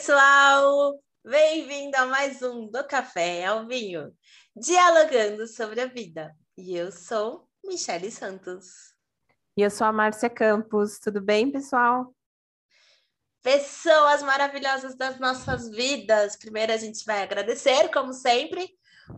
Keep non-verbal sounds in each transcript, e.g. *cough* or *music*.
pessoal! Bem-vindo a mais um do Café ao Vinho, dialogando sobre a vida. E eu sou Michele Santos. E eu sou a Márcia Campos. Tudo bem, pessoal? Pessoas maravilhosas das nossas vidas. Primeiro, a gente vai agradecer, como sempre,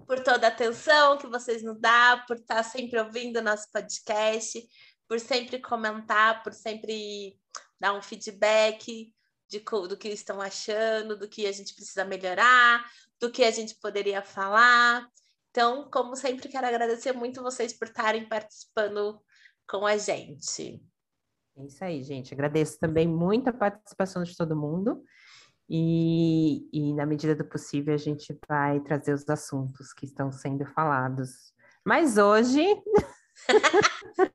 por toda a atenção que vocês nos dão, por estar sempre ouvindo nosso podcast, por sempre comentar, por sempre dar um feedback de, do que estão achando, do que a gente precisa melhorar, do que a gente poderia falar. Então, como sempre, quero agradecer muito vocês por estarem participando com a gente. É isso aí, gente. Agradeço também muito a participação de todo mundo. E, e, na medida do possível, a gente vai trazer os assuntos que estão sendo falados. Mas hoje. *laughs*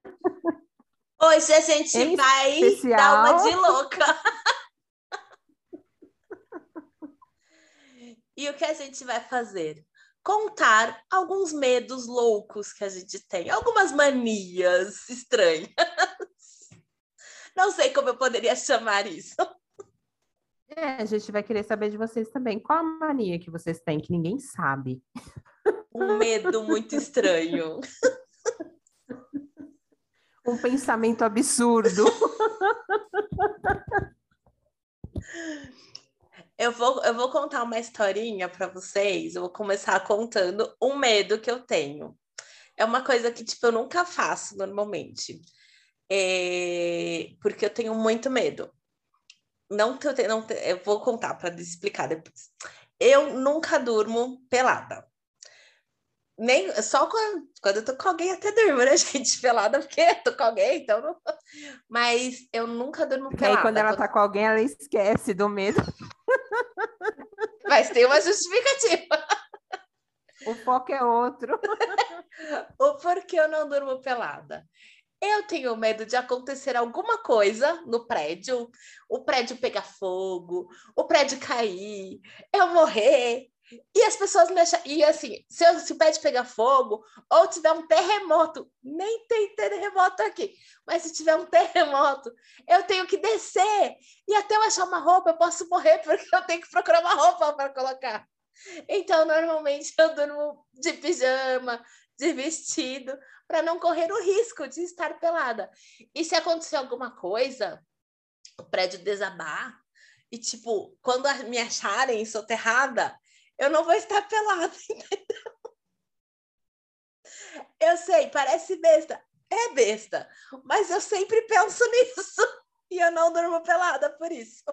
hoje a gente em vai especial... dar uma de louca. E o que a gente vai fazer? Contar alguns medos loucos que a gente tem, algumas manias estranhas. *laughs* Não sei como eu poderia chamar isso. É, a gente vai querer saber de vocês também. Qual a mania que vocês têm que ninguém sabe? Um medo muito estranho. Um pensamento absurdo. *laughs* Eu vou, eu vou contar uma historinha para vocês. Eu vou começar contando um medo que eu tenho. É uma coisa que, tipo, eu nunca faço normalmente. É... Porque eu tenho muito medo. Não que eu não te... eu vou contar para explicar depois. Eu nunca durmo pelada. Nem, só quando, quando eu tô com alguém até durmo, né, *laughs* gente? Pelada, porque eu tô com alguém, então não... Mas eu nunca durmo pelada. Aí quando ela tá com alguém, ela esquece do medo. Mas tem uma justificativa. O foco é outro. *laughs* o porquê eu não durmo pelada? Eu tenho medo de acontecer alguma coisa no prédio, o prédio pegar fogo, o prédio cair, eu morrer. E as pessoas me acham. E assim, se, eu, se o prédio pegar fogo ou tiver um terremoto, nem tem terremoto aqui, mas se tiver um terremoto, eu tenho que descer. E até eu achar uma roupa, eu posso morrer *laughs* porque eu tenho que procurar uma roupa para colocar. Então, normalmente eu durmo de pijama, de vestido, para não correr o risco de estar pelada. E se acontecer alguma coisa, o prédio desabar, e tipo, quando me acharem soterrada, eu não vou estar pelada, *laughs* entendeu? Eu sei, parece besta. É besta, mas eu sempre penso *laughs* nisso. E eu não durmo pelada por isso.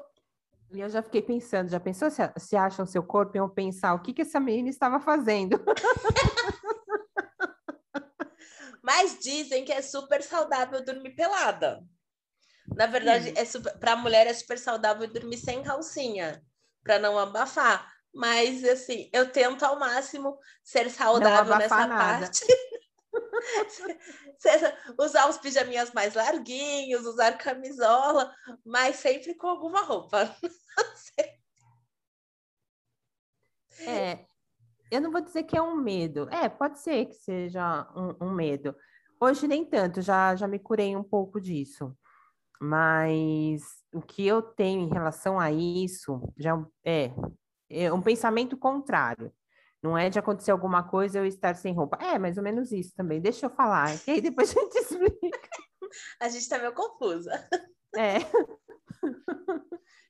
E eu já fiquei pensando, já pensou se, se acham seu corpo e eu pensar o que, que essa menina estava fazendo? *laughs* Mas dizem que é super saudável dormir pelada. Na verdade, hum. é para a mulher é super saudável dormir sem calcinha, para não abafar. Mas, assim, eu tento ao máximo ser saudável nessa nada. parte. *laughs* usar os pijaminhas mais larguinhos, usar camisola, mas sempre com alguma roupa. *laughs* é, eu não vou dizer que é um medo. É, pode ser que seja um, um medo. Hoje nem tanto, já, já me curei um pouco disso. Mas o que eu tenho em relação a isso já é é um pensamento contrário. Não é de acontecer alguma coisa eu estar sem roupa. É mais ou menos isso também. Deixa eu falar, e aí depois a gente *laughs* explica. A gente está meio confusa. É.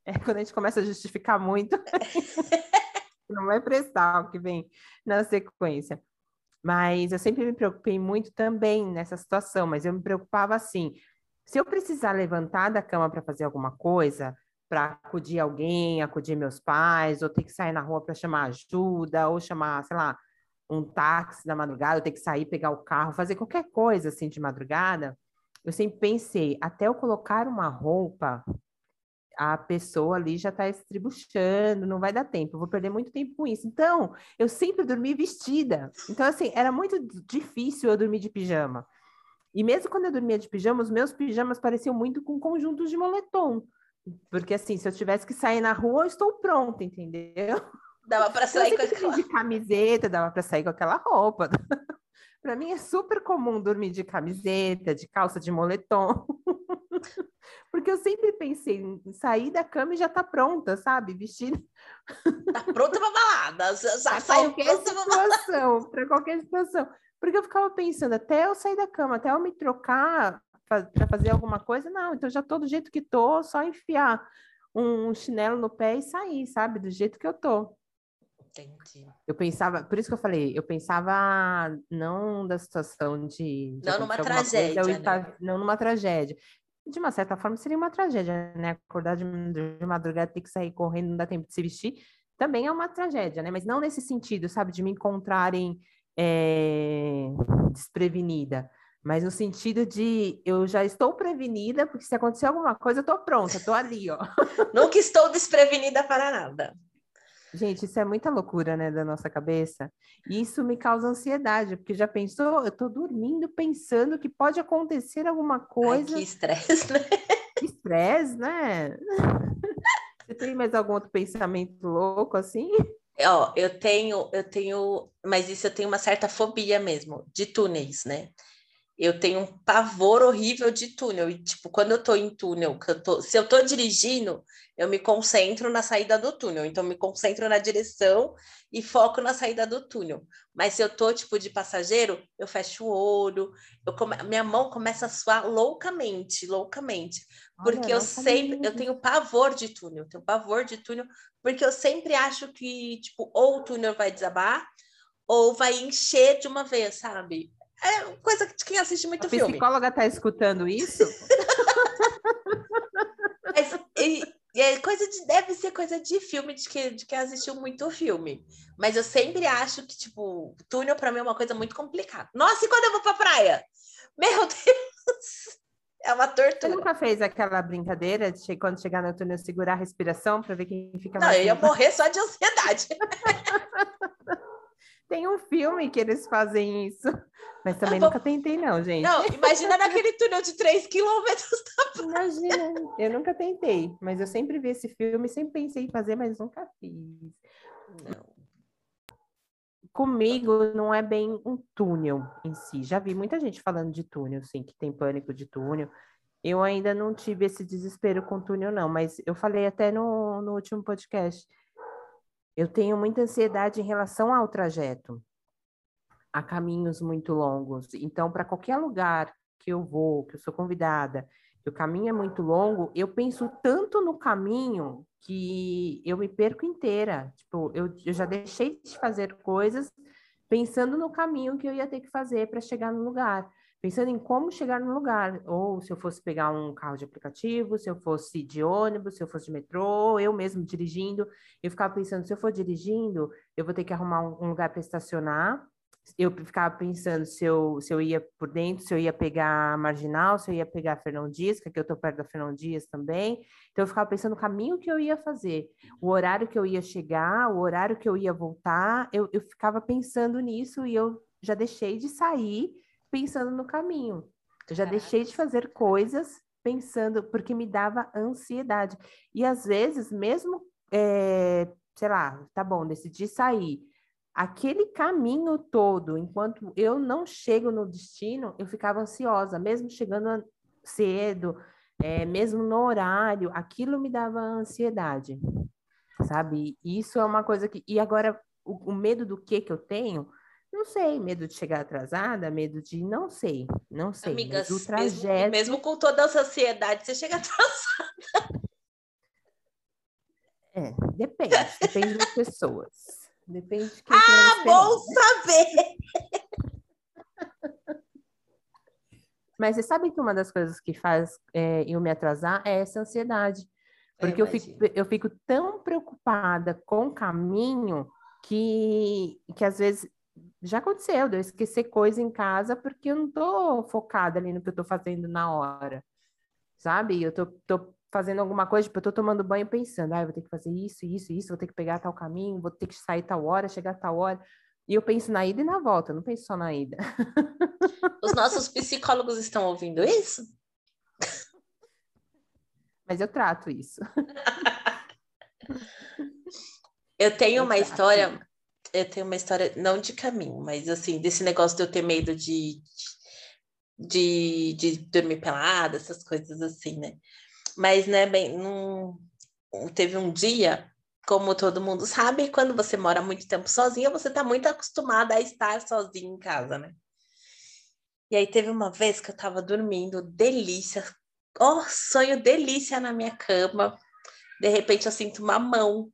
É quando a gente começa a justificar muito, *laughs* não vai prestar o que vem na sequência. Mas eu sempre me preocupei muito também nessa situação, mas eu me preocupava assim: se eu precisar levantar da cama para fazer alguma coisa, para acudir alguém, acudir meus pais, ou ter que sair na rua para chamar ajuda, ou chamar, sei lá, um táxi na madrugada, ou ter que sair, pegar o carro, fazer qualquer coisa assim de madrugada, eu sempre pensei, até eu colocar uma roupa, a pessoa ali já está estribuchando, não vai dar tempo, eu vou perder muito tempo com isso. Então, eu sempre dormi vestida. Então, assim, era muito difícil eu dormir de pijama. E mesmo quando eu dormia de pijama, os meus pijamas pareciam muito com conjuntos de moletom. Porque assim, se eu tivesse que sair na rua, eu estou pronta, entendeu? *laughs* Dava para sair com aquela... de camiseta, dava para sair com aquela roupa. *laughs* para mim é super comum dormir de camiseta, de calça de moletom. *laughs* Porque eu sempre pensei em sair da cama e já tá pronta, sabe? Vestido. Tá pronta pra balada. Saiu qualquer situação, para qualquer situação. Porque eu ficava pensando, até eu sair da cama, até eu me trocar para fazer alguma coisa, não, então já tô do jeito que tô, só enfiar um chinelo no pé e sair, sabe? Do jeito que eu tô. Entendi. Eu pensava, por isso que eu falei, eu pensava não da situação de. de não numa tragédia. Coisa, né? Não numa tragédia. De uma certa forma, seria uma tragédia, né? Acordar de, de madrugada, ter que sair correndo, não dá tempo de se vestir, também é uma tragédia, né? Mas não nesse sentido, sabe? De me encontrarem é, desprevenida mas no sentido de eu já estou prevenida, porque se acontecer alguma coisa, eu estou pronta, estou ali, ó. *laughs* Nunca estou desprevenida para nada. Gente, isso é muita loucura, né, da nossa cabeça. E isso me causa ansiedade, porque já pensou, eu estou dormindo pensando que pode acontecer alguma coisa. Ai, que estresse, né? *laughs* Que estresse, né? Você tem mais algum outro pensamento louco assim? Ó, eu tenho, eu tenho, mas isso eu tenho uma certa fobia mesmo, de túneis, né? Eu tenho um pavor horrível de túnel. E, tipo, quando eu tô em túnel, eu tô, se eu tô dirigindo, eu me concentro na saída do túnel. Então, eu me concentro na direção e foco na saída do túnel. Mas se eu tô, tipo, de passageiro, eu fecho o olho, eu come... minha mão começa a suar loucamente, loucamente. Porque Olha, eu sempre, eu tenho pavor de túnel, eu tenho pavor de túnel, porque eu sempre acho que, tipo, ou o túnel vai desabar, ou vai encher de uma vez, sabe? É coisa de quem assiste muito a filme. A psicóloga tá escutando isso? *laughs* e, e é coisa de, deve ser coisa de filme, de, que, de quem assistiu muito filme. Mas eu sempre acho que, tipo, túnel para mim é uma coisa muito complicada. Nossa, e quando eu vou pra praia? Meu *laughs* Deus! É uma tortura. Você nunca fez aquela brincadeira de quando chegar no túnel segurar a respiração para ver quem fica Não, mais. Não, eu ia morrer só de ansiedade. *laughs* Tem um filme que eles fazem isso. Mas também nunca tentei, não, gente. Não, *laughs* imagina naquele túnel de 3 quilômetros. Tá imagina, eu nunca tentei, mas eu sempre vi esse filme, sempre pensei em fazer, mas nunca fiz. Não. Comigo não é bem um túnel em si. Já vi muita gente falando de túnel, sim, que tem pânico de túnel. Eu ainda não tive esse desespero com túnel, não, mas eu falei até no, no último podcast. Eu tenho muita ansiedade em relação ao trajeto a caminhos muito longos. Então, para qualquer lugar que eu vou, que eu sou convidada, que o caminho é muito longo, eu penso tanto no caminho que eu me perco inteira. Tipo, eu, eu já deixei de fazer coisas pensando no caminho que eu ia ter que fazer para chegar no lugar, pensando em como chegar no lugar, ou se eu fosse pegar um carro de aplicativo, se eu fosse de ônibus, se eu fosse de metrô, eu mesmo dirigindo, eu ficava pensando, se eu for dirigindo, eu vou ter que arrumar um, lugar para estacionar, eu ficava pensando se eu, se eu ia por dentro, se eu ia pegar a Marginal, se eu ia pegar Fernão Dias, que aqui eu estou perto da Fernão Dias também. Então, eu ficava pensando no caminho que eu ia fazer, o horário que eu ia chegar, o horário que eu ia voltar. Eu, eu ficava pensando nisso e eu já deixei de sair pensando no caminho. Eu já Caraca. deixei de fazer coisas pensando, porque me dava ansiedade. E às vezes, mesmo, é, sei lá, tá bom, decidi sair aquele caminho todo, enquanto eu não chego no destino, eu ficava ansiosa, mesmo chegando cedo, é, mesmo no horário, aquilo me dava ansiedade, sabe? Isso é uma coisa que. E agora, o, o medo do que que eu tenho? Não sei, medo de chegar atrasada, medo de. Não sei, não sei. Amigas, mas o trajeto... mesmo, mesmo com toda essa ansiedade, você chega *laughs* atrasada. É, depende, depende das pessoas. Depende de quem Ah, bom saber! *laughs* Mas você sabe que uma das coisas que faz é, eu me atrasar é essa ansiedade. Porque eu, eu, fico, eu fico tão preocupada com o caminho que, que às vezes já aconteceu de eu esquecer coisa em casa porque eu não tô focada ali no que eu tô fazendo na hora. Sabe? Eu tô, tô fazendo alguma coisa, tipo, eu tô tomando banho pensando, ah, vou ter que fazer isso, isso, isso, vou ter que pegar tal caminho, vou ter que sair tal hora, chegar tal hora. E eu penso na ida e na volta, não penso só na ida. Os nossos psicólogos estão ouvindo isso? *laughs* Mas eu trato isso. eu tenho uma história, eu tenho uma história, não de caminho, mas assim, desse negócio de eu ter medo de, de, de dormir pelada, essas coisas assim, né? Mas, né, bem, não... teve um dia, como todo mundo sabe, quando você mora muito tempo sozinha, você tá muito acostumada a estar sozinha em casa, né? E aí teve uma vez que eu tava dormindo, delícia, ó, oh, sonho delícia na minha cama. De repente eu sinto uma mão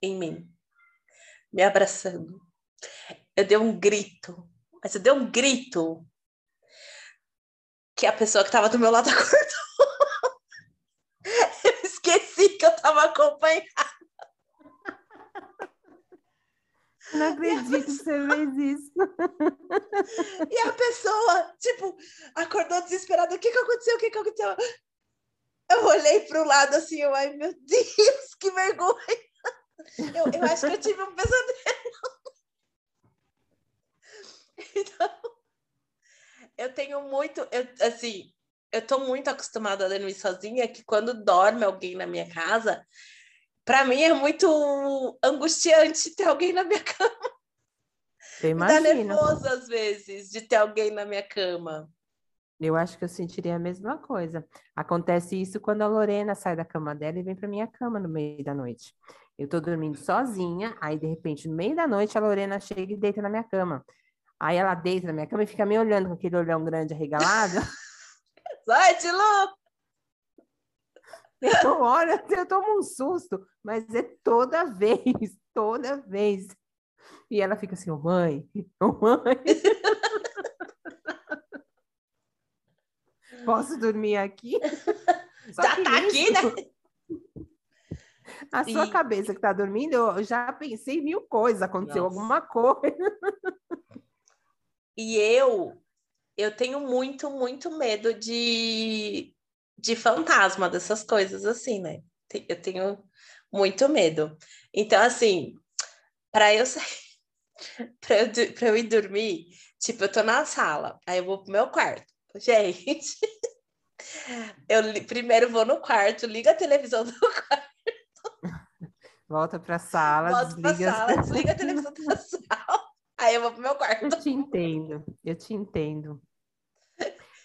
em mim, me abraçando. Eu dei um grito, mas eu dei um grito que a pessoa que estava do meu lado *laughs* acordou. eu esqueci que eu estava acompanhada. Não acredito pessoa... que você fez isso. E a pessoa, tipo, acordou desesperada. O que, que aconteceu? O que, que aconteceu? Eu olhei para o lado assim, eu, ai meu Deus, que vergonha. Eu, eu acho que eu tive um pesadelo. Então, eu tenho muito, eu, assim, eu tô muito acostumada a dormir sozinha, que quando dorme alguém na minha casa, para mim é muito angustiante ter alguém na minha *laughs* cama. Eu imagino. Dá nervoso às vezes de ter alguém na minha cama. Eu acho que eu sentiria a mesma coisa. Acontece isso quando a Lorena sai da cama dela e vem para minha cama no meio da noite. Eu tô dormindo sozinha, aí de repente no meio da noite a Lorena chega e deita na minha cama. Aí ela deita na minha cama e fica me olhando com aquele olhão grande arregalado. *laughs* Sai de louco! Eu olho, eu tomo um susto, mas é toda vez, *laughs* toda vez. E ela fica assim, oh, mãe, oh, mãe. *laughs* Posso dormir aqui? Só já tá isso, aqui, né? A Sim. sua cabeça que tá dormindo, eu já pensei mil coisas, aconteceu Nossa. alguma coisa. E eu, eu tenho muito, muito medo de de fantasma, dessas coisas assim, né? Eu tenho muito medo. Então, assim, para eu sair, *laughs* para eu, eu ir dormir, tipo, eu tô na sala, aí eu vou pro meu quarto. Gente, *laughs* eu primeiro vou no quarto, liga a televisão do *laughs* quarto. Volta pra sala, Volta desliga... pra sala, *laughs* desliga a televisão da *laughs* sala. Aí eu vou pro meu quarto. Eu te entendo, eu te entendo.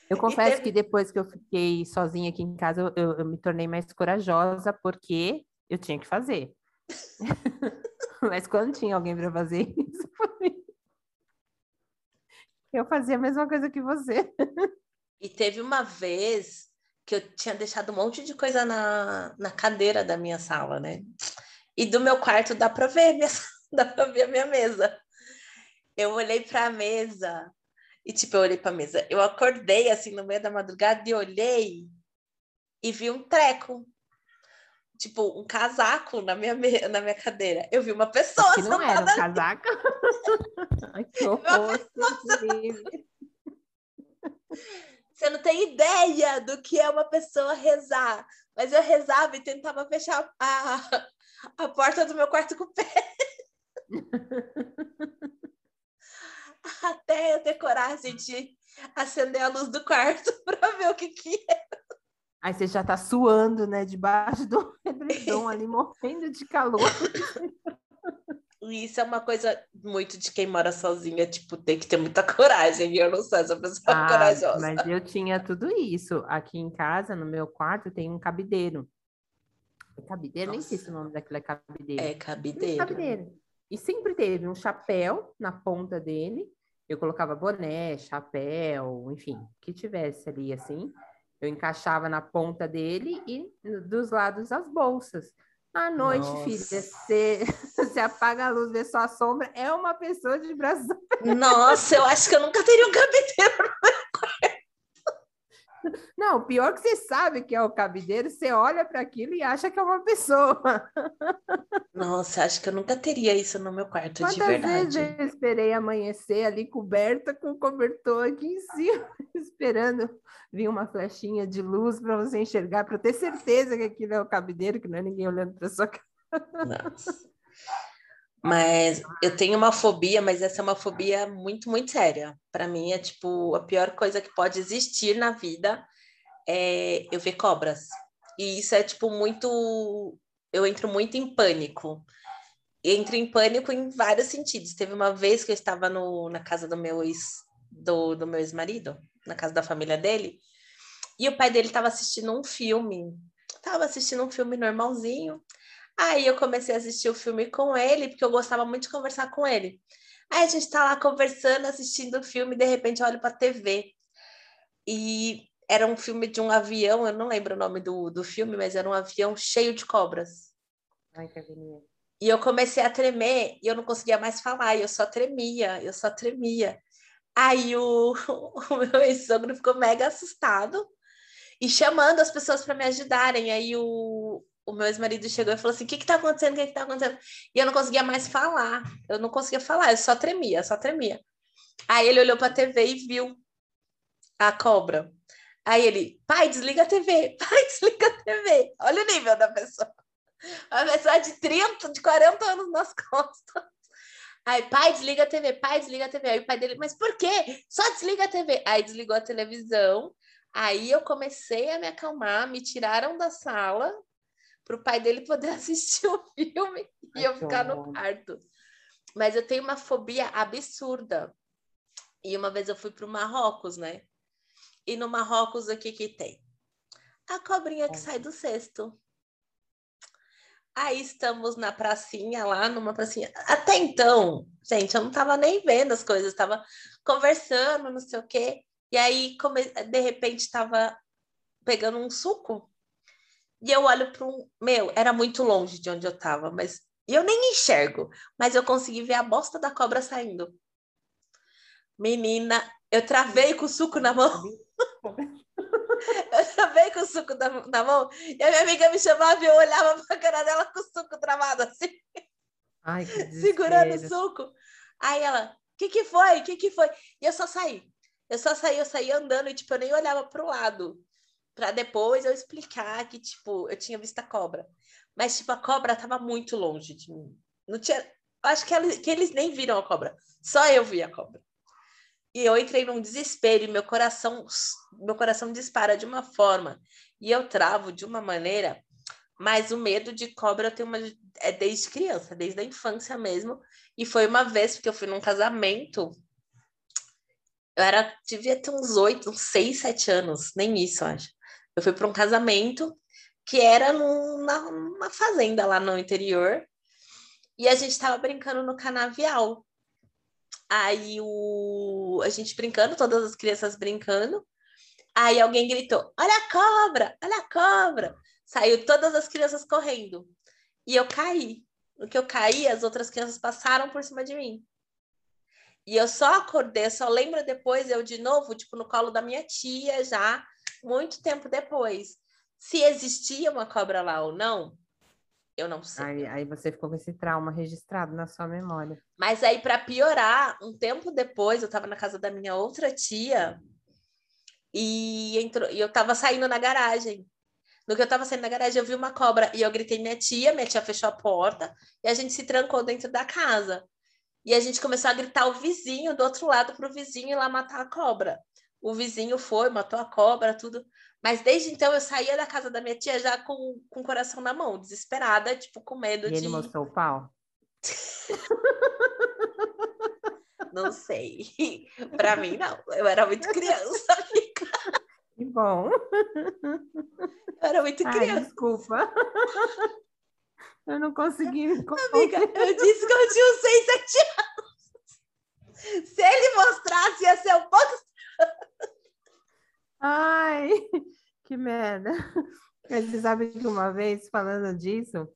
Eu *laughs* confesso teve... que depois que eu fiquei sozinha aqui em casa, eu, eu me tornei mais corajosa porque eu tinha que fazer. Mas quando tinha alguém para fazer isso, eu fazia a mesma coisa que você. E teve uma vez que eu tinha deixado um monte de coisa na, na cadeira da minha sala, né? E do meu quarto dá para ver, minha, *laughs* dá para ver a minha mesa. Eu olhei para a mesa e, tipo, eu olhei pra mesa. Eu acordei, assim, no meio da madrugada e olhei e vi um treco. Tipo, um casaco na minha, na minha cadeira. Eu vi uma pessoa. Que não era um casaco. *laughs* Ai, que horror. Você não tem ideia do que é uma pessoa rezar. Mas eu rezava e tentava fechar a, a porta do meu quarto com o pé. *laughs* até eu ter coragem de acender a luz do quarto *laughs* para ver o que que é. Aí você já tá suando, né, debaixo do edredom ali, morrendo de calor. *laughs* Isso é uma coisa muito de quem mora sozinha, tipo, tem que ter muita coragem. Eu não sou essa pessoa ah, corajosa. Mas eu tinha tudo isso. Aqui em casa, no meu quarto, tem um cabideiro. É cabideiro? Nossa. Nem sei se o nome daquilo é cabideiro. É cabideiro. É cabideiro. E sempre teve um chapéu na ponta dele. Eu colocava boné, chapéu, enfim, que tivesse ali assim. Eu encaixava na ponta dele e dos lados as bolsas. À noite, Nossa. filha, você, *laughs* você apaga a luz, vê só a sombra, é uma pessoa de braço. Nossa, eu acho que eu nunca teria um cabideiro quarto. Não, pior que você sabe que é o cabideiro, você olha para aquilo e acha que é uma pessoa. Nossa, acho que eu nunca teria isso no meu quarto, Quantas de verdade. Vezes eu esperei amanhecer ali coberta com o cobertor aqui em cima, *laughs* esperando vir uma flechinha de luz para você enxergar, para ter certeza que aquilo é o cabideiro, que não é ninguém olhando para sua *laughs* cara. Nossa. Mas eu tenho uma fobia, mas essa é uma fobia muito, muito séria. Para mim é tipo a pior coisa que pode existir na vida é eu ver cobras. E isso é tipo muito eu entro muito em pânico. Entro em pânico em vários sentidos. Teve uma vez que eu estava no, na casa do meu ex do, do meu ex-marido, na casa da família dele, E o pai dele estava assistindo um filme. Tava assistindo um filme normalzinho. Aí eu comecei a assistir o filme com ele, porque eu gostava muito de conversar com ele. Aí a gente tá lá conversando, assistindo o filme, e de repente eu olho pra TV. E era um filme de um avião, eu não lembro o nome do, do filme, mas era um avião cheio de cobras. Ai, que agonia. E eu comecei a tremer e eu não conseguia mais falar, eu só tremia, eu só tremia. Aí o, *laughs* o meu ex-sogro ficou mega assustado e chamando as pessoas para me ajudarem. Aí o, o meu ex-marido chegou e falou assim: O que que tá acontecendo? O que que tá acontecendo? E eu não conseguia mais falar, eu não conseguia falar, eu só tremia, só tremia. Aí ele olhou para a TV e viu a cobra. Aí ele, pai, desliga a TV, *laughs* pai, desliga a TV. Olha o nível da pessoa. Uma pessoa de 30, de 40 anos nas *laughs* costas. Aí, pai, desliga a TV, pai, desliga a TV. Aí o pai dele, mas por quê? Só desliga a TV. Aí desligou a televisão. Aí eu comecei a me acalmar, me tiraram da sala para o pai dele poder *laughs* assistir o filme e eu ficar no quarto. Mas eu tenho uma fobia absurda. E uma vez eu fui para o Marrocos, né? E no Marrocos, o que que tem? A cobrinha que sai do cesto. Aí estamos na pracinha lá, numa pracinha. Até então, gente, eu não tava nem vendo as coisas, tava conversando, não sei o quê. E aí, de repente, tava pegando um suco. E eu olho para um. Meu, era muito longe de onde eu tava, mas eu nem enxergo. Mas eu consegui ver a bosta da cobra saindo. Menina, eu travei com o suco na mão. *laughs* eu travei com o suco na, na, mão. E a minha amiga me chamava e eu olhava *laughs* pra cara dela com o suco travado assim. Ai, *laughs* segurando o suco. Aí ela, o que que foi? O que que foi? E eu só saí. Eu só saí, eu saí andando e, tipo, eu nem olhava pro lado. Pra depois eu explicar que, tipo, eu tinha visto a cobra. Mas, tipo, a cobra tava muito longe de mim. Não tinha... Acho que, ela, que eles nem viram a cobra. Só eu vi a cobra. E eu entrei num desespero e meu coração, meu coração dispara de uma forma e eu travo de uma maneira, mas o medo de cobra eu tenho uma é desde criança, desde a infância mesmo. E foi uma vez que eu fui num casamento. Eu era devia ter uns oito, uns seis, sete anos, nem isso, acho. Eu fui para um casamento que era numa, numa fazenda lá no interior. E a gente estava brincando no canavial. Aí o... a gente brincando, todas as crianças brincando. Aí alguém gritou: Olha a cobra, olha a cobra. Saiu todas as crianças correndo. E eu caí. No que eu caí, as outras crianças passaram por cima de mim. E eu só acordei, só lembro depois, eu de novo, tipo, no colo da minha tia, já, muito tempo depois. Se existia uma cobra lá ou não, eu não sei. Aí, aí você ficou com esse trauma registrado na sua memória. Mas aí, para piorar, um tempo depois, eu estava na casa da minha outra tia e, entrou, e eu estava saindo na garagem. No que eu estava saindo na garagem, eu vi uma cobra e eu gritei minha tia, minha tia fechou a porta e a gente se trancou dentro da casa. E a gente começou a gritar o vizinho do outro lado para o vizinho ir lá matar a cobra. O vizinho foi, matou a cobra, tudo. Mas desde então eu saía da casa da minha tia já com, com o coração na mão, desesperada, tipo, com medo e de. Ele mostrou o pau? *laughs* não sei. *laughs* Para mim, não. Eu era muito criança, amiga. Que bom. Eu era muito criança. Ai, desculpa. Eu não consegui me Amiga, eu disse que eu tinha uns 6, 7 anos. Se ele mostrasse, ia ser um pouco. Ai, que merda. *laughs* Você sabe que uma vez, falando disso,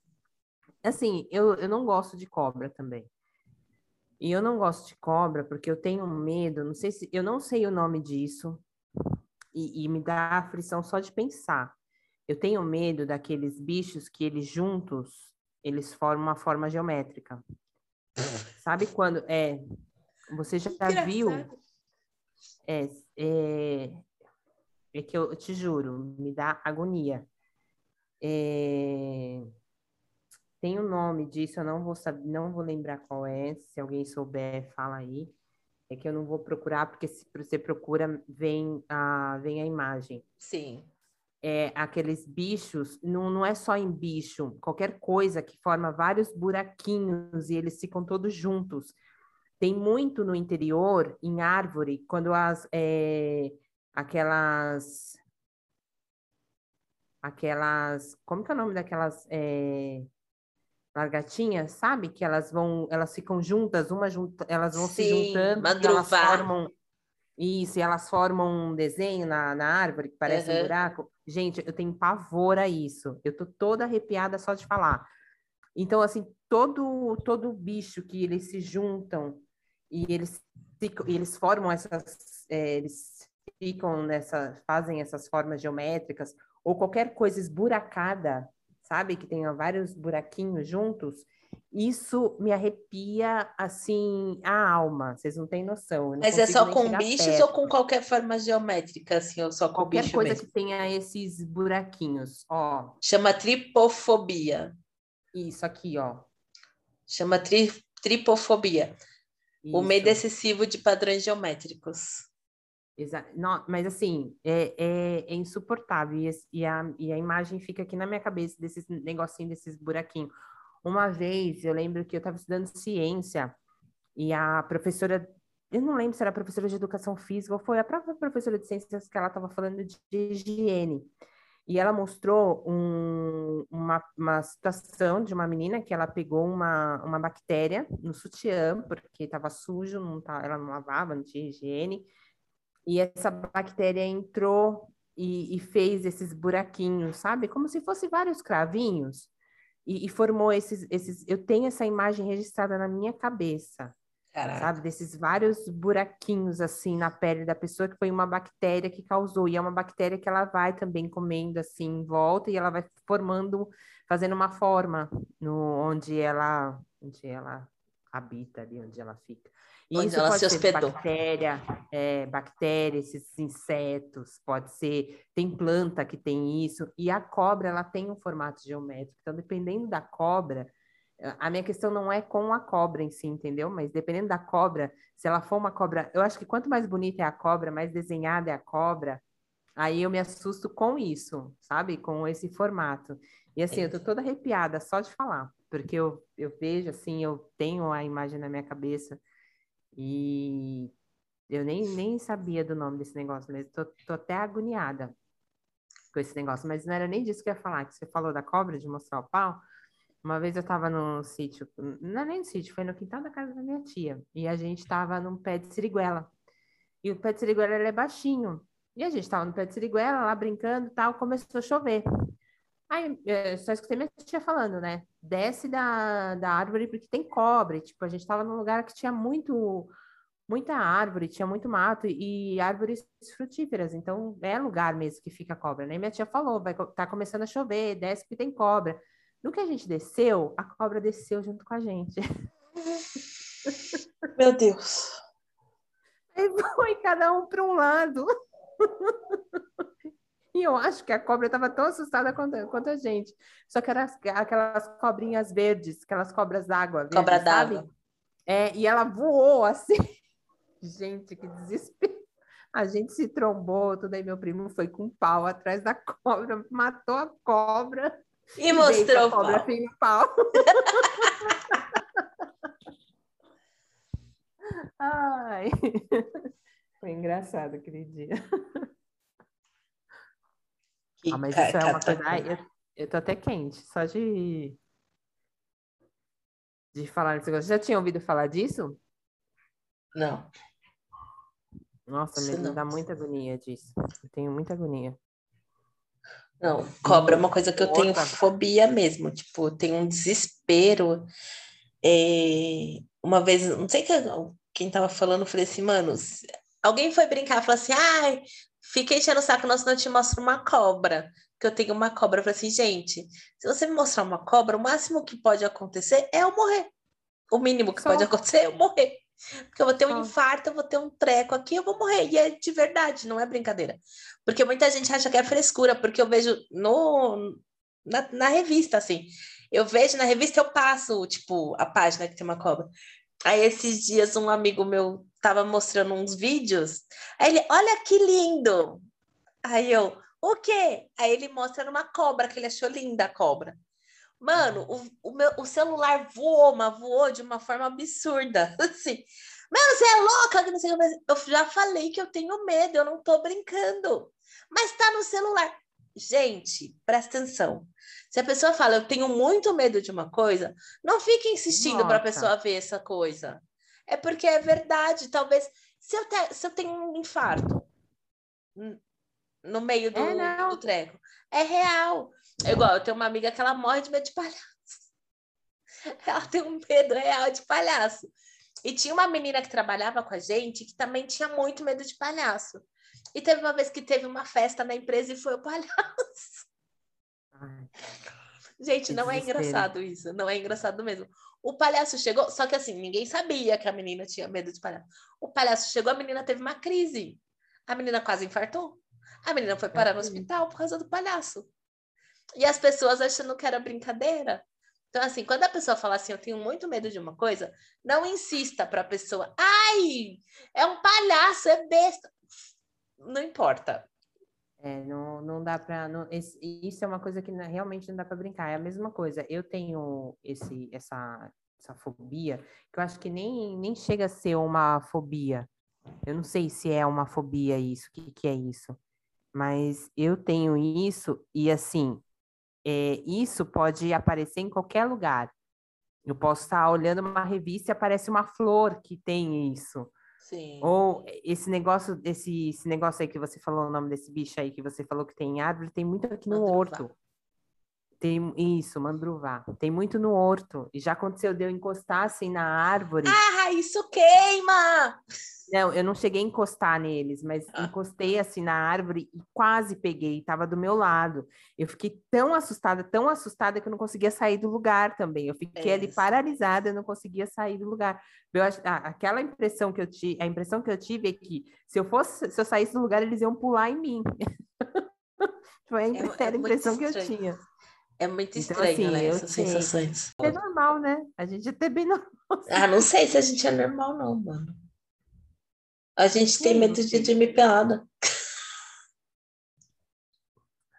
assim, eu, eu não gosto de cobra também. E eu não gosto de cobra porque eu tenho medo, não sei se eu não sei o nome disso, e, e me dá aflição só de pensar. Eu tenho medo daqueles bichos que eles juntos, eles formam uma forma geométrica. *laughs* Sabe quando é? Você já viu? É, é, é que eu te juro, me dá agonia. É... Tem o um nome disso, eu não vou saber, não vou lembrar qual é. Se alguém souber, fala aí. É que eu não vou procurar, porque se você procura, vem a, vem a imagem. Sim. É, aqueles bichos, não, não é só em bicho, qualquer coisa que forma vários buraquinhos e eles ficam todos juntos. Tem muito no interior, em árvore, quando as. É, aquelas aquelas. Como que é o nome daquelas é, largatinhas, sabe? Que elas vão, elas ficam juntas, uma junta, elas vão Sim, se juntando e elas formam. Isso, e elas formam um desenho na, na árvore que parece uhum. um buraco. Gente, eu tenho pavor a isso. Eu tô toda arrepiada só de falar. Então, assim, todo todo bicho que eles se juntam e eles eles formam essas, é, eles ficam nessa, fazem essas formas geométricas ou qualquer coisa esburacada, sabe, que tenha vários buraquinhos juntos, isso me arrepia assim a alma. Vocês não têm noção. Não Mas é só com bichos perto. ou com qualquer forma geométrica, assim, ou só com qualquer bicho coisa mesmo? que tenha esses buraquinhos, ó. Chama tripofobia. Isso aqui, ó. Chama tri, tripofobia. Isso. O medo excessivo de padrões geométricos. Não, mas assim, é, é, é insuportável. E, e, a, e a imagem fica aqui na minha cabeça, desses negocinhos, desses buraquinhos. Uma vez, eu lembro que eu estava estudando ciência e a professora, eu não lembro se era professora de educação física ou foi a própria professora de ciências que ela estava falando de higiene. E ela mostrou um, uma, uma situação de uma menina que ela pegou uma, uma bactéria no sutiã, porque estava sujo, não tá, ela não lavava, não tinha higiene. E essa bactéria entrou e, e fez esses buraquinhos, sabe? Como se fosse vários cravinhos. E, e, formou esses, esses. Eu tenho essa imagem registrada na minha cabeça. Caraca. sabe? Desses vários buraquinhos assim na pele da pessoa que foi uma bactéria que causou. E é uma bactéria que ela vai também comendo assim em volta e ela vai formando, fazendo uma forma no onde ela, onde ela habita ali, onde ela fica. E onde isso ela pode se hospedou. bactéria, é, bactéria, esses insetos, pode ser, tem planta que tem isso, e a cobra ela tem um formato geométrico. Então, dependendo da cobra, a minha questão não é com a cobra em si, entendeu? Mas dependendo da cobra, se ela for uma cobra, eu acho que quanto mais bonita é a cobra, mais desenhada é a cobra, aí eu me assusto com isso, sabe? Com esse formato. E assim, eu tô toda arrepiada só de falar, porque eu, eu vejo assim, eu tenho a imagem na minha cabeça e eu nem, nem sabia do nome desse negócio, mas tô, tô até agoniada com esse negócio. Mas não era nem disso que eu ia falar, que você falou da cobra, de mostrar o pau. Uma vez eu estava num sítio, não é nem no sítio, foi no quintal da casa da minha tia. E a gente estava num pé de siriguela. E o pé de siriguela é baixinho. E a gente estava no pé de siriguela, lá brincando tal, começou a chover. Aí eu só escutei minha tia falando, né? Desce da, da árvore porque tem cobre. Tipo, a gente estava num lugar que tinha muito muita árvore, tinha muito mato e árvores frutíferas, então é lugar mesmo que fica cobra, né? Minha tia falou, vai tá começando a chover, desce porque tem cobra. No que a gente desceu, a cobra desceu junto com a gente. *laughs* Meu Deus. Aí foi cada um para um lado. *laughs* E eu acho que a cobra estava tão assustada quanto, quanto, a gente. Só que eram aquelas cobrinhas verdes, aquelas cobras d'água. Cobra d'água. É, e ela voou assim. *laughs* Gente, que desespero. A gente se trombou, tudo aí meu primo foi com um pau atrás da cobra, matou a cobra. E, mostrou o pau. pau. *laughs* Ai, *laughs* foi engraçado aquele dia. Que ah, mas isso é uma coisa. Ai, eu, eu tô até quente, só de. de falar nesse negócio. Já tinha ouvido falar disso? Não. Nossa, me dá muita agonia disso. Eu tenho muita agonia. Não, cobra é uma coisa que eu tenho fobia mesmo. Tipo, tenho um desespero. É... Uma vez, não sei quem tava falando, eu falei assim, mano, alguém foi brincar, falou assim, ai, fica enchendo o saco, não, senão eu te mostro uma cobra. Que eu tenho uma cobra. Eu falei assim, gente, se você me mostrar uma cobra, o máximo que pode acontecer é eu morrer. O mínimo que Só. pode acontecer é eu morrer. Porque eu vou ter um infarto, eu vou ter um treco aqui, eu vou morrer. E é de verdade, não é brincadeira. Porque muita gente acha que é frescura, porque eu vejo no, na, na revista, assim. Eu vejo na revista, eu passo, tipo, a página que tem uma cobra. Aí esses dias um amigo meu tava mostrando uns vídeos. Aí ele, olha que lindo! Aí eu, o quê? Aí ele mostra uma cobra, que ele achou linda a cobra. Mano, o, o, meu, o celular voou, mas voou de uma forma absurda. *laughs* Assim, mano, você é louca? Eu já falei que eu tenho medo, eu não tô brincando. Mas tá no celular. gente, presta atenção. Se a pessoa fala, eu tenho muito medo de uma coisa, não fique insistindo para a pessoa ver essa coisa. É porque é verdade. Talvez, se eu, te, se eu tenho um infarto no meio do, é, do treco, é real. É igual, eu tenho uma amiga que ela morre de medo de palhaço. *laughs* Ela tem um medo real de palhaço. E tinha uma menina que trabalhava com a gente que também tinha muito medo de palhaço. E teve uma vez que teve uma festa na empresa e foi o palhaço. Ai, gente, não é engraçado isso. Não é engraçado mesmo. O palhaço chegou, só que assim, ninguém sabia que a menina tinha medo de palhaço. O palhaço chegou, a menina teve uma crise. A menina quase infartou. A menina foi parar no hospital por causa do palhaço. E as pessoas achando que era brincadeira. Então, assim, quando a pessoa fala assim, eu tenho muito medo de uma coisa, não insista para a pessoa, ai, é um palhaço, é besta. Não importa. É, não, não dá para. Isso é uma coisa que realmente não dá para brincar. É a mesma coisa. Eu tenho esse, essa, essa fobia, que eu acho que nem, nem chega a ser uma fobia. Eu não sei se é uma fobia isso, o que, que é isso. Mas eu tenho isso, e assim, é, isso pode aparecer em qualquer lugar. Eu posso estar olhando uma revista e aparece uma flor que tem isso. Sim. Ou esse negócio, esse, esse negócio aí que você falou, o nome desse bicho aí que você falou que tem árvore, tem muito aqui no horto. Tem isso, mandruvá. Tem muito no horto. E já aconteceu de eu encostar assim na árvore. Ah, isso queima! Não, eu não cheguei a encostar neles, mas ah. encostei assim na árvore e quase peguei, estava do meu lado. Eu fiquei tão assustada, tão assustada que eu não conseguia sair do lugar também. Eu fiquei é ali paralisada, eu não conseguia sair do lugar. Eu, ah, aquela impressão que eu tive, a impressão que eu tive é que se eu fosse, se eu saísse do lugar, eles iam pular em mim. *laughs* Foi a, é, é a impressão que eu tinha. É muito então, estranho, então, assim, né? Essas sensações. É normal, né? A gente até bem *laughs* normal. Ah, não sei se a gente é normal, não, mano. A gente tem medo de dormir pelada.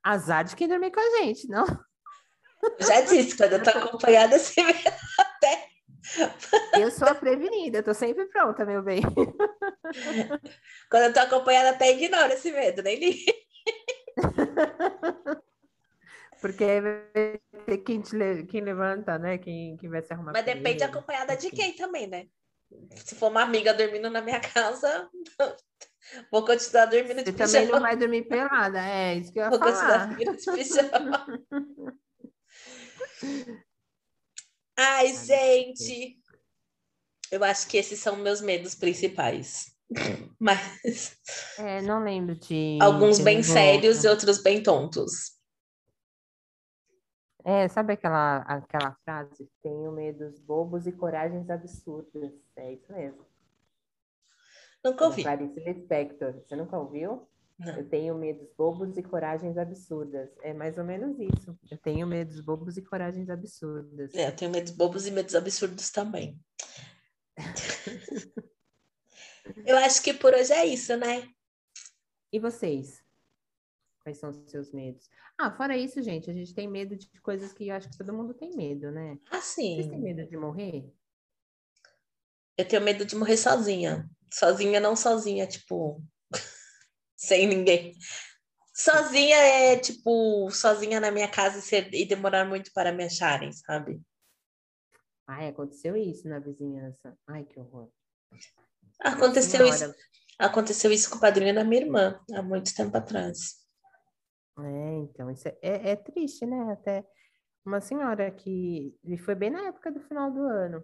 Azar de quem dormir com a gente, não? Eu já disse, quando eu tô *laughs* acompanhada, você vê *laughs* até. Eu sou a prevenida, eu tô sempre pronta, meu bem. Quando eu tô acompanhada, até ignora esse medo, nem liga. Porque vai ter quem, quem levanta, né? Quem, quem vai se arrumar. Mas depende acompanhada de quem também, né? Se for uma amiga dormindo na minha *laughs* casa, vou continuar dormindo de Você pijama. também não vai dormir pelada, é isso que eu ia vou falar. Vou continuar dormindo de pijama. *laughs* Ai, gente, eu acho que esses são meus medos principais. *laughs* Mas. É, não lembro de. Alguns bem sérios e outros bem tontos. É, sabe aquela, aquela frase? Tenho medos bobos e coragens absurdas. É isso mesmo. Nunca ouvi. Clarice Lispector. Você nunca ouviu? Não. Eu tenho medos bobos e coragens absurdas. É mais ou menos isso. Eu tenho medos bobos e coragens absurdas. É, eu tenho medos bobos e medos absurdos também. *laughs* eu acho que por hoje é isso, né? E vocês? Quais são os seus medos? Ah, fora isso, gente, a gente tem medo de coisas que eu acho que todo mundo tem medo, né? Ah, sim. Vocês têm medo de morrer? Eu tenho medo de morrer sozinha. Sozinha, não sozinha, tipo, *laughs* sem ninguém. Sozinha é, tipo, sozinha na minha casa e, ser, e demorar muito para me acharem, sabe? Ai, aconteceu isso na vizinhança. Ai, que horror. Aconteceu isso. Aconteceu isso com o padrinho da minha irmã, há muito tempo atrás. É, então, isso é, é, é triste, né? Até uma senhora que foi bem na época do final do ano.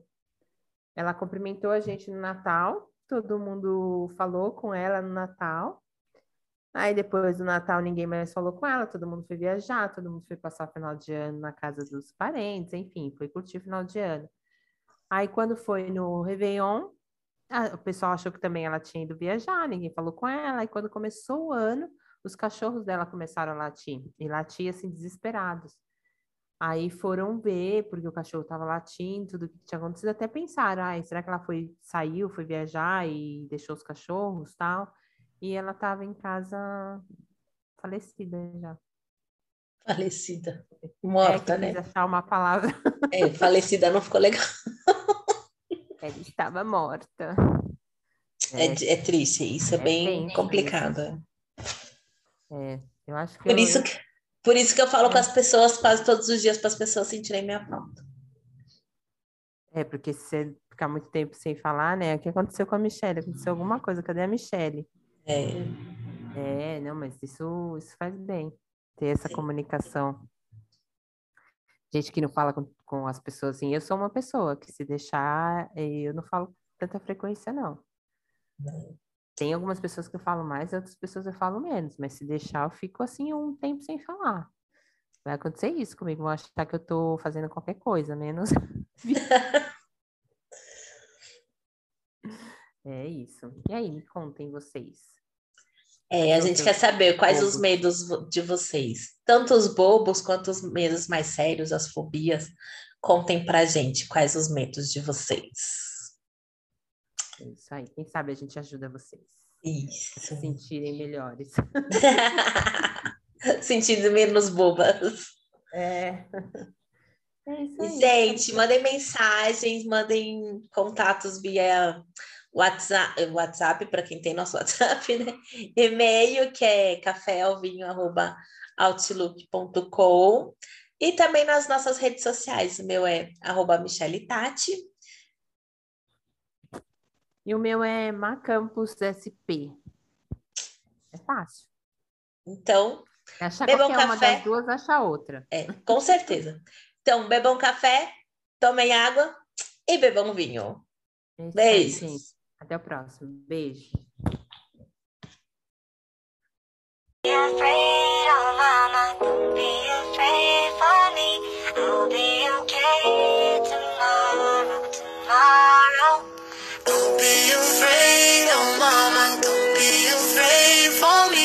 Ela cumprimentou a gente no Natal, todo mundo falou com ela no Natal. Aí depois do Natal ninguém mais falou com ela, todo mundo foi viajar, todo mundo foi passar o final de ano na casa dos parentes, enfim, foi curtir o final de ano. Aí quando foi no Réveillon, a, o pessoal achou que também ela tinha ido viajar, ninguém falou com ela. E quando começou o ano, os cachorros dela começaram a latir, e latir assim, desesperados. Aí foram ver, porque o cachorro estava latindo, tudo que tinha acontecido, até pensaram, ah, será que ela foi, saiu, foi viajar e deixou os cachorros tal? E ela estava em casa falecida já. Falecida. Morta, é, né? achar uma palavra. É, falecida não ficou legal. *laughs* Ela estava morta. É, é, é triste, isso é, é bem, bem complicado. É, eu acho que. Por eu, isso que. Por isso que eu falo é. com as pessoas quase todos os dias para as pessoas sentirem minha falta. É, porque se você ficar muito tempo sem falar, né? O que aconteceu com a Michelle? Aconteceu alguma coisa, cadê a Michelle? É. É, não, mas isso, isso faz bem, ter essa Sim. comunicação. Gente que não fala com, com as pessoas assim, eu sou uma pessoa que se deixar, eu não falo tanta frequência, não. não. Tem algumas pessoas que eu falo mais, outras pessoas eu falo menos, mas se deixar, eu fico assim um tempo sem falar. Vai acontecer isso comigo, vão achar que eu tô fazendo qualquer coisa, menos. *laughs* é isso. E aí, me contem vocês. É, a gente quer saber quais bobos. os medos de vocês. Tanto os bobos quanto os medos mais sérios, as fobias. Contem pra gente quais os medos de vocês. É isso aí. Quem sabe a gente ajuda vocês. Isso. A se sentirem melhores. *laughs* Sentindo menos bobas. É. é isso aí. Gente, mandem mensagens, mandem contatos via WhatsApp, WhatsApp para quem tem nosso WhatsApp, né? E-mail que é caféalvinho@outlook.com e também nas nossas redes sociais. O meu é arroba Michele Tati e o meu é Macampus SP. É fácil. Então, achar bebam qualquer café. uma das duas, achar outra. É, com certeza. Então, bebam café, tomem água e bebam vinho. É Beijo. Aí, Até o próximo. Beijo. Be afraid, oh mama, don't be afraid for me.